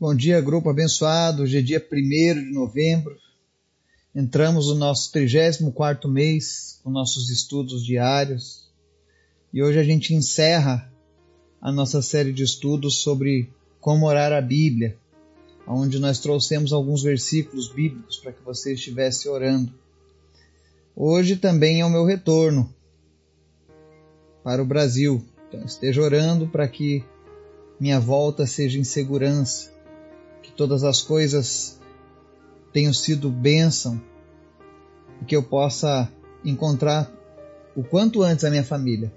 Bom dia, grupo abençoado. Hoje é dia 1 de novembro. Entramos no nosso 34 mês com nossos estudos diários. E hoje a gente encerra a nossa série de estudos sobre como orar a Bíblia, onde nós trouxemos alguns versículos bíblicos para que você estivesse orando. Hoje também é o meu retorno para o Brasil. Então esteja orando para que minha volta seja em segurança que todas as coisas tenham sido bênção e que eu possa encontrar o quanto antes a minha família.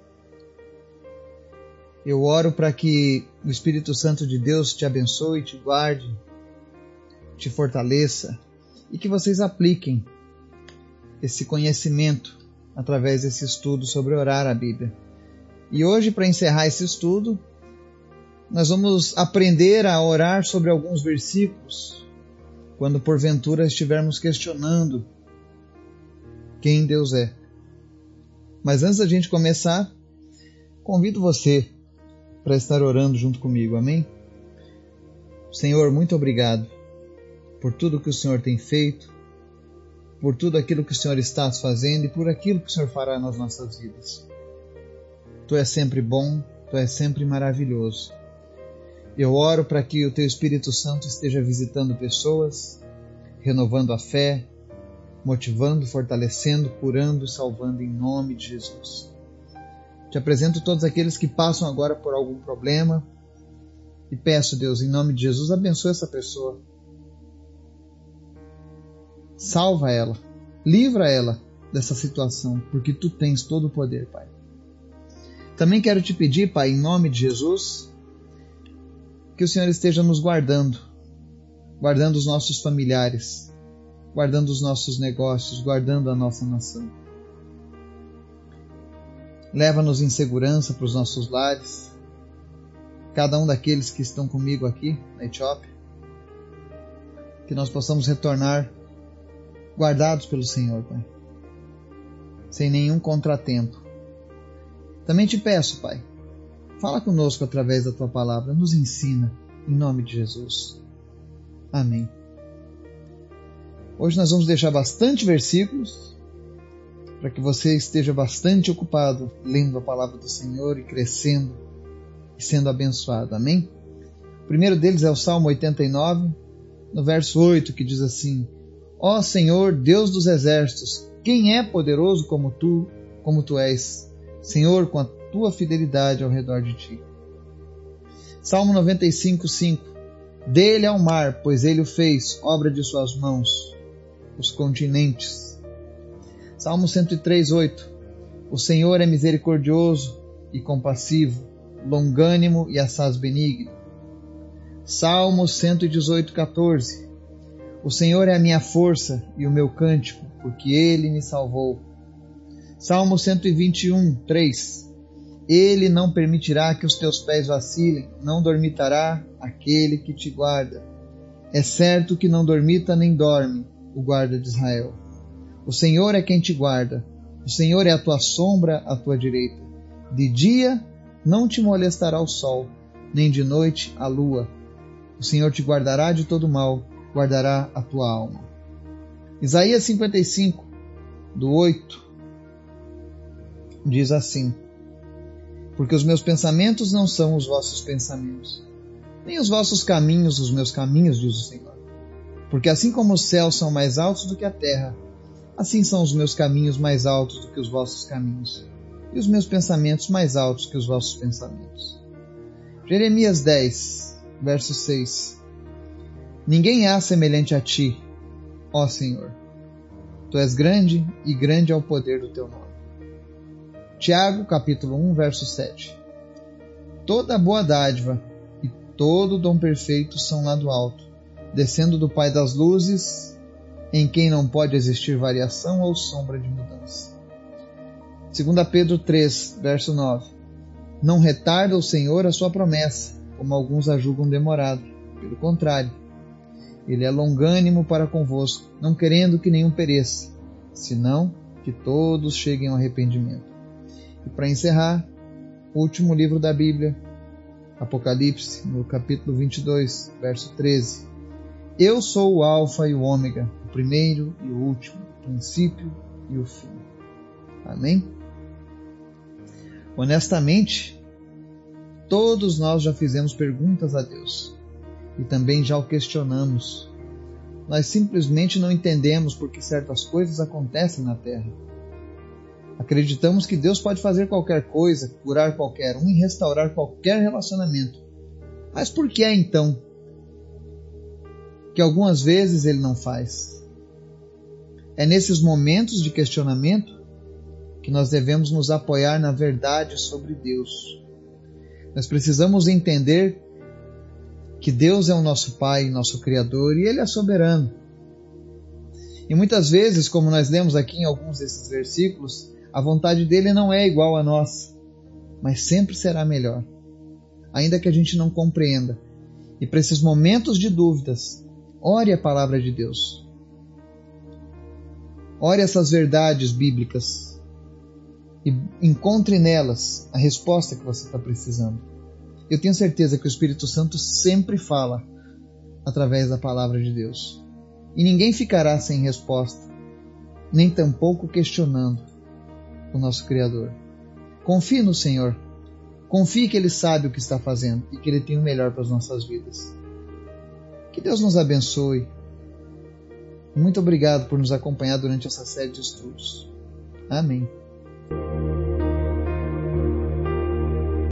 Eu oro para que o Espírito Santo de Deus te abençoe, te guarde, te fortaleça e que vocês apliquem esse conhecimento através desse estudo sobre orar a Bíblia. E hoje, para encerrar esse estudo, nós vamos aprender a orar sobre alguns versículos quando porventura estivermos questionando quem Deus é. Mas antes da gente começar, convido você para estar orando junto comigo, amém? Senhor, muito obrigado por tudo que o Senhor tem feito, por tudo aquilo que o Senhor está fazendo e por aquilo que o Senhor fará nas nossas vidas. Tu és sempre bom, tu és sempre maravilhoso. Eu oro para que o Teu Espírito Santo esteja visitando pessoas, renovando a fé, motivando, fortalecendo, curando, salvando em nome de Jesus. Te apresento todos aqueles que passam agora por algum problema e peço, Deus, em nome de Jesus, abençoe essa pessoa. Salva ela, livra ela dessa situação, porque tu tens todo o poder, Pai. Também quero te pedir, Pai, em nome de Jesus, que o Senhor esteja nos guardando, guardando os nossos familiares, guardando os nossos negócios, guardando a nossa nação. Leva-nos em segurança para os nossos lares, cada um daqueles que estão comigo aqui na Etiópia, que nós possamos retornar guardados pelo Senhor, Pai, sem nenhum contratempo. Também te peço, Pai, Fala conosco através da tua palavra, nos ensina, em nome de Jesus. Amém. Hoje nós vamos deixar bastante versículos para que você esteja bastante ocupado lendo a palavra do Senhor e crescendo e sendo abençoado. Amém? O primeiro deles é o Salmo 89, no verso 8, que diz assim: Ó Senhor, Deus dos exércitos, quem é poderoso como tu, como tu és? Senhor, com a tua fidelidade ao redor de ti. Salmo 95, 5 Dele ao mar, pois ele o fez, obra de suas mãos, os continentes. Salmo 103, 8 O Senhor é misericordioso e compassivo, longânimo e assaz benigno. Salmo 118, 14 O Senhor é a minha força e o meu cântico, porque ele me salvou. Salmo 121, 3 ele não permitirá que os teus pés vacilem, não dormitará aquele que te guarda. É certo que não dormita nem dorme o guarda de Israel. O Senhor é quem te guarda, o Senhor é a tua sombra à tua direita. De dia não te molestará o sol, nem de noite a lua. O Senhor te guardará de todo mal, guardará a tua alma. Isaías 55, do 8, diz assim: porque os meus pensamentos não são os vossos pensamentos, nem os vossos caminhos os meus caminhos, diz o Senhor. Porque assim como os céus são mais altos do que a terra, assim são os meus caminhos mais altos do que os vossos caminhos, e os meus pensamentos mais altos que os vossos pensamentos. Jeremias 10, verso 6 Ninguém há semelhante a ti, ó Senhor. Tu és grande e grande é o poder do teu nome. Tiago, capítulo 1, verso 7. Toda boa dádiva e todo dom perfeito são lá do alto, descendo do Pai das luzes, em quem não pode existir variação ou sombra de mudança. 2 Pedro 3, verso 9. Não retarda o Senhor a sua promessa, como alguns a julgam demorado. Pelo contrário, ele é longânimo para convosco, não querendo que nenhum pereça, senão que todos cheguem ao arrependimento. E para encerrar, o último livro da Bíblia, Apocalipse, no capítulo 22, verso 13. Eu sou o Alfa e o Ômega, o primeiro e o último, o princípio e o fim. Amém? Honestamente, todos nós já fizemos perguntas a Deus e também já o questionamos. Nós simplesmente não entendemos por que certas coisas acontecem na Terra. Acreditamos que Deus pode fazer qualquer coisa, curar qualquer um e restaurar qualquer relacionamento. Mas por que é então que algumas vezes ele não faz? É nesses momentos de questionamento que nós devemos nos apoiar na verdade sobre Deus. Nós precisamos entender que Deus é o nosso Pai, nosso Criador e Ele é soberano. E muitas vezes, como nós lemos aqui em alguns desses versículos, a vontade dele não é igual à nossa, mas sempre será melhor, ainda que a gente não compreenda. E para esses momentos de dúvidas, ore a palavra de Deus. Ore essas verdades bíblicas e encontre nelas a resposta que você está precisando. Eu tenho certeza que o Espírito Santo sempre fala através da palavra de Deus. E ninguém ficará sem resposta, nem tampouco questionando o nosso Criador. Confie no Senhor. Confie que Ele sabe o que está fazendo e que Ele tem o melhor para as nossas vidas. Que Deus nos abençoe. Muito obrigado por nos acompanhar durante essa série de estudos. Amém.